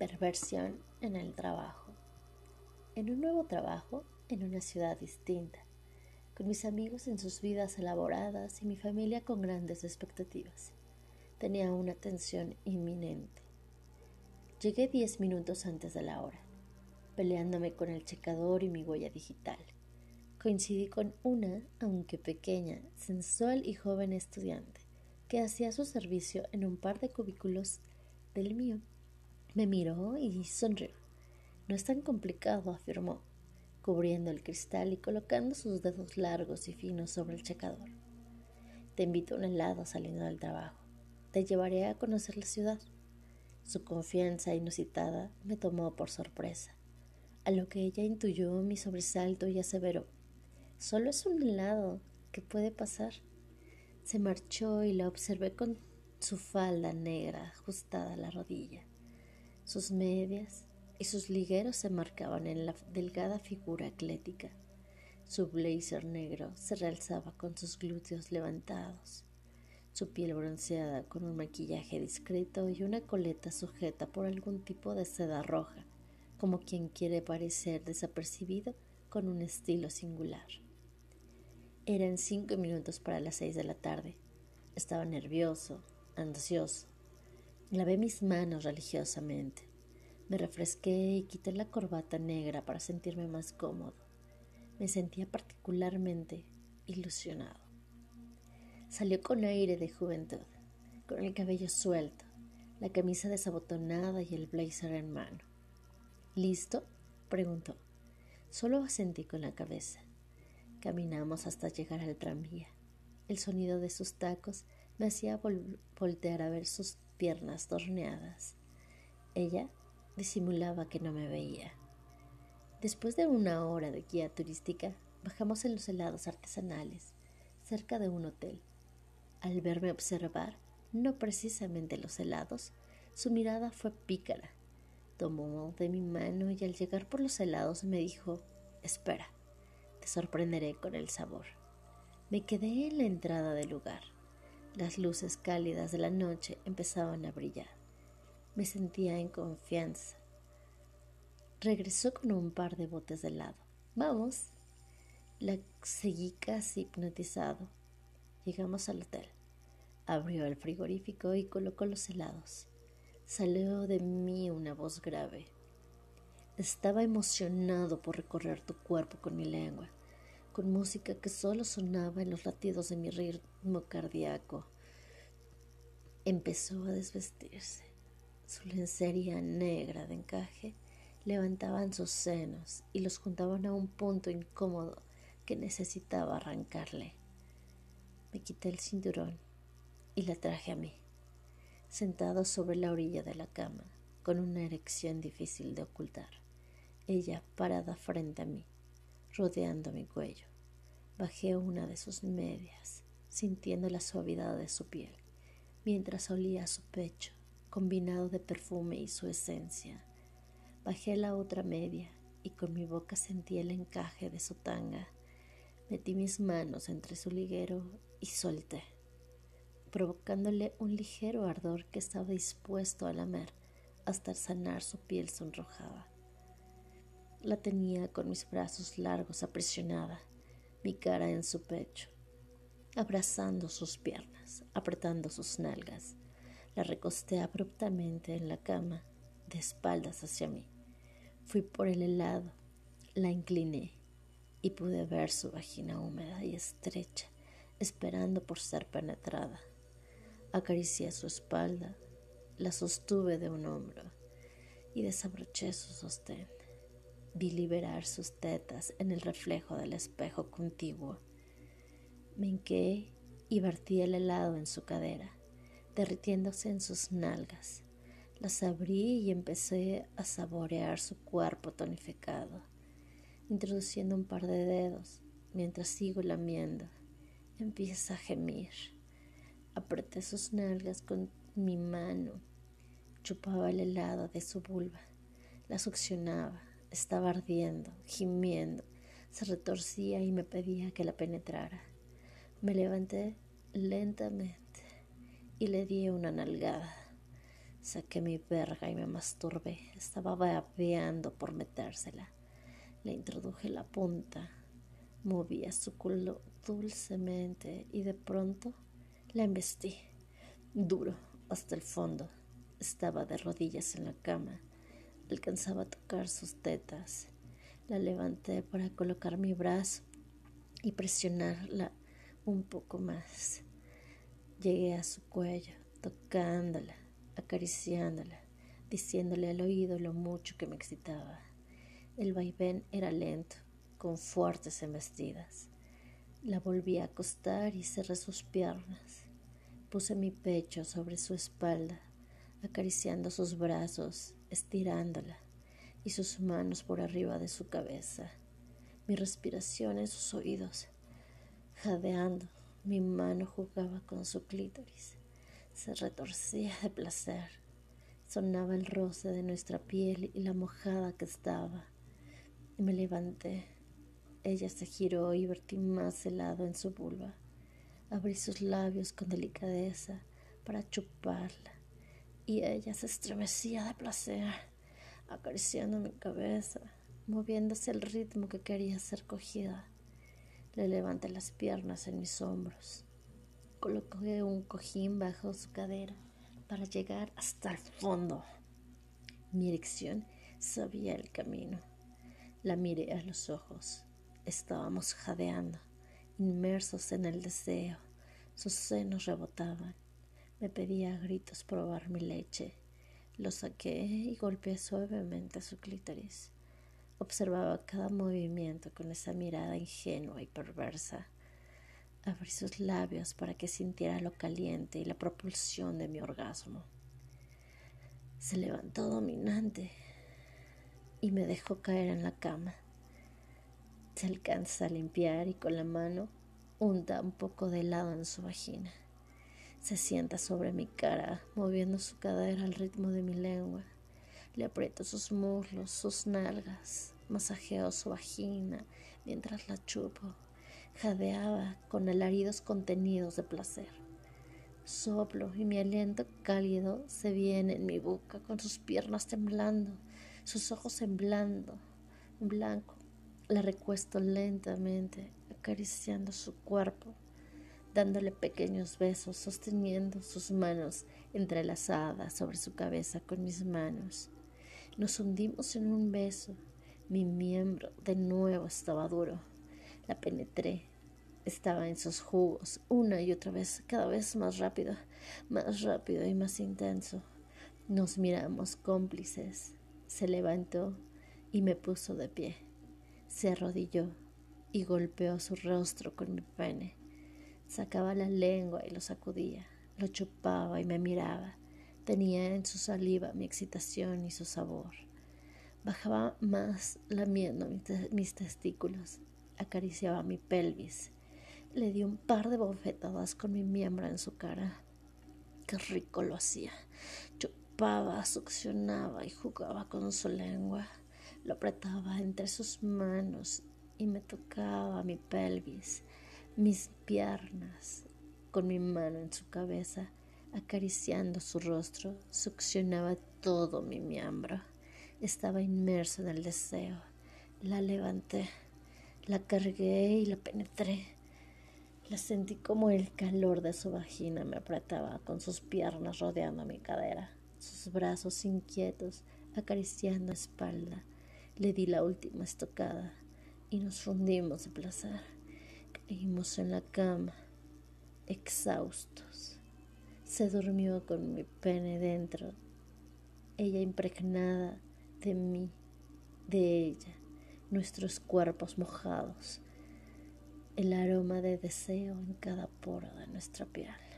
Perversión en el trabajo. En un nuevo trabajo, en una ciudad distinta, con mis amigos en sus vidas elaboradas y mi familia con grandes expectativas. Tenía una tensión inminente. Llegué diez minutos antes de la hora, peleándome con el checador y mi huella digital. Coincidí con una, aunque pequeña, sensual y joven estudiante que hacía su servicio en un par de cubículos del mío. Me miró y sonrió. No es tan complicado, afirmó, cubriendo el cristal y colocando sus dedos largos y finos sobre el checador. Te invito a un helado saliendo del trabajo. Te llevaré a conocer la ciudad. Su confianza inusitada me tomó por sorpresa, a lo que ella intuyó mi sobresalto y aseveró, solo es un helado, ¿qué puede pasar? Se marchó y la observé con su falda negra ajustada a la rodilla. Sus medias y sus ligueros se marcaban en la delgada figura atlética. Su blazer negro se realzaba con sus glúteos levantados, su piel bronceada con un maquillaje discreto y una coleta sujeta por algún tipo de seda roja, como quien quiere parecer desapercibido con un estilo singular. Eran cinco minutos para las seis de la tarde. Estaba nervioso, ansioso, Lavé mis manos religiosamente. Me refresqué y quité la corbata negra para sentirme más cómodo. Me sentía particularmente ilusionado. Salió con aire de juventud, con el cabello suelto, la camisa desabotonada y el blazer en mano. ¿Listo? preguntó. Solo asentí con la cabeza. Caminamos hasta llegar al tranvía. El sonido de sus tacos me hacía voltear a ver sus piernas torneadas. Ella disimulaba que no me veía. Después de una hora de guía turística, bajamos en los helados artesanales, cerca de un hotel. Al verme observar, no precisamente los helados, su mirada fue pícara. Tomó de mi mano y al llegar por los helados me dijo, espera, te sorprenderé con el sabor. Me quedé en la entrada del lugar. Las luces cálidas de la noche empezaban a brillar. Me sentía en confianza. Regresó con un par de botes de helado. Vamos. La seguí casi hipnotizado. Llegamos al hotel. Abrió el frigorífico y colocó los helados. Salió de mí una voz grave. Estaba emocionado por recorrer tu cuerpo con mi lengua con música que solo sonaba en los latidos de mi ritmo cardíaco. Empezó a desvestirse. Su lencería negra de encaje levantaban sus senos y los juntaban a un punto incómodo que necesitaba arrancarle. Me quité el cinturón y la traje a mí, sentado sobre la orilla de la cama, con una erección difícil de ocultar, ella parada frente a mí rodeando mi cuello. Bajé una de sus medias, sintiendo la suavidad de su piel, mientras olía su pecho, combinado de perfume y su esencia. Bajé la otra media y con mi boca sentí el encaje de su tanga. Metí mis manos entre su liguero y solté, provocándole un ligero ardor que estaba dispuesto a lamer hasta sanar su piel sonrojada. La tenía con mis brazos largos aprisionada, mi cara en su pecho, abrazando sus piernas, apretando sus nalgas. La recosté abruptamente en la cama, de espaldas hacia mí. Fui por el helado, la incliné y pude ver su vagina húmeda y estrecha, esperando por ser penetrada. Acaricié su espalda, la sostuve de un hombro y desabroché su sostén. Vi liberar sus tetas en el reflejo del espejo contiguo. Me hinqué y vertí el helado en su cadera, derritiéndose en sus nalgas. Las abrí y empecé a saborear su cuerpo tonificado, introduciendo un par de dedos mientras sigo lamiendo. Empieza a gemir. Apreté sus nalgas con mi mano. Chupaba el helado de su vulva. La succionaba estaba ardiendo, gimiendo, se retorcía y me pedía que la penetrara. Me levanté lentamente y le di una nalgada. Saqué mi verga y me masturbé. Estaba babeando por metérsela. Le introduje la punta. Movía su culo dulcemente y de pronto la embestí. Duro, hasta el fondo. Estaba de rodillas en la cama. Alcanzaba a tocar sus tetas. La levanté para colocar mi brazo y presionarla un poco más. Llegué a su cuello, tocándola acariciándola, diciéndole al oído lo mucho que me excitaba. El vaivén era lento, con fuertes embestidas. La volví a acostar y cerré sus piernas. Puse mi pecho sobre su espalda, acariciando sus brazos, estirándola, y sus manos por arriba de su cabeza, mi respiración en sus oídos. Jadeando, mi mano jugaba con su clítoris se retorcía de placer. Sonaba el roce de nuestra piel y la mojada que estaba. Me levanté. Ella se giró y vertí más helado en su vulva. Abrí sus labios con delicadeza para chuparla y ella se estremecía de placer, acariciando mi cabeza, moviéndose al ritmo que quería ser cogida. Le levanté las piernas en mis hombros Coloqué un cojín bajo su cadera para llegar hasta el fondo. Mi erección sabía el camino. La miré a los ojos. Estábamos jadeando, inmersos en el deseo. Sus senos rebotaban. Me pedía a gritos probar mi leche. Lo saqué y golpeé suavemente su clítoris. Observaba cada movimiento con esa mirada ingenua y perversa. Abrí sus labios para que sintiera lo caliente y la propulsión de mi orgasmo. Se levantó dominante y me dejó caer en la cama. Se alcanza a limpiar y con la mano unta un poco de helado en su vagina. Se sienta sobre mi cara, moviendo su cadera al ritmo de mi lengua. Le aprieto sus muslos, sus nalgas, masajeo su vagina mientras la chupo jadeaba con alaridos contenidos de placer. Soplo y mi aliento cálido se viene en mi boca con sus piernas temblando, sus ojos temblando, blanco. La recuesto lentamente, acariciando su cuerpo, dándole pequeños besos, sosteniendo sus manos entrelazadas sobre su cabeza con mis manos. Nos hundimos en un beso. Mi miembro de nuevo estaba duro. La penetré. Estaba en sus jugos, una y otra vez, cada vez más rápido, más rápido y más intenso. Nos miramos cómplices. Se levantó y me puso de pie. Se arrodilló y golpeó su rostro con mi pene. Sacaba la lengua y lo sacudía, lo chupaba y me miraba. Tenía en su saliva mi excitación y su sabor. Bajaba más lamiendo mis testículos acariciaba mi pelvis. Le di un par de bofetadas con mi miembro en su cara. Qué rico lo hacía. Chupaba, succionaba y jugaba con su lengua. Lo apretaba entre sus manos y me tocaba mi pelvis, mis piernas. Con mi mano en su cabeza, acariciando su rostro, succionaba todo mi miembro. Estaba inmerso en el deseo. La levanté. La cargué y la penetré. La sentí como el calor de su vagina me apretaba con sus piernas rodeando mi cadera, sus brazos inquietos acariciando espalda. Le di la última estocada y nos fundimos de placer. Caímos en la cama, exhaustos. Se durmió con mi pene dentro, ella impregnada de mí, de ella nuestros cuerpos mojados, el aroma de deseo en cada poro de nuestra piel.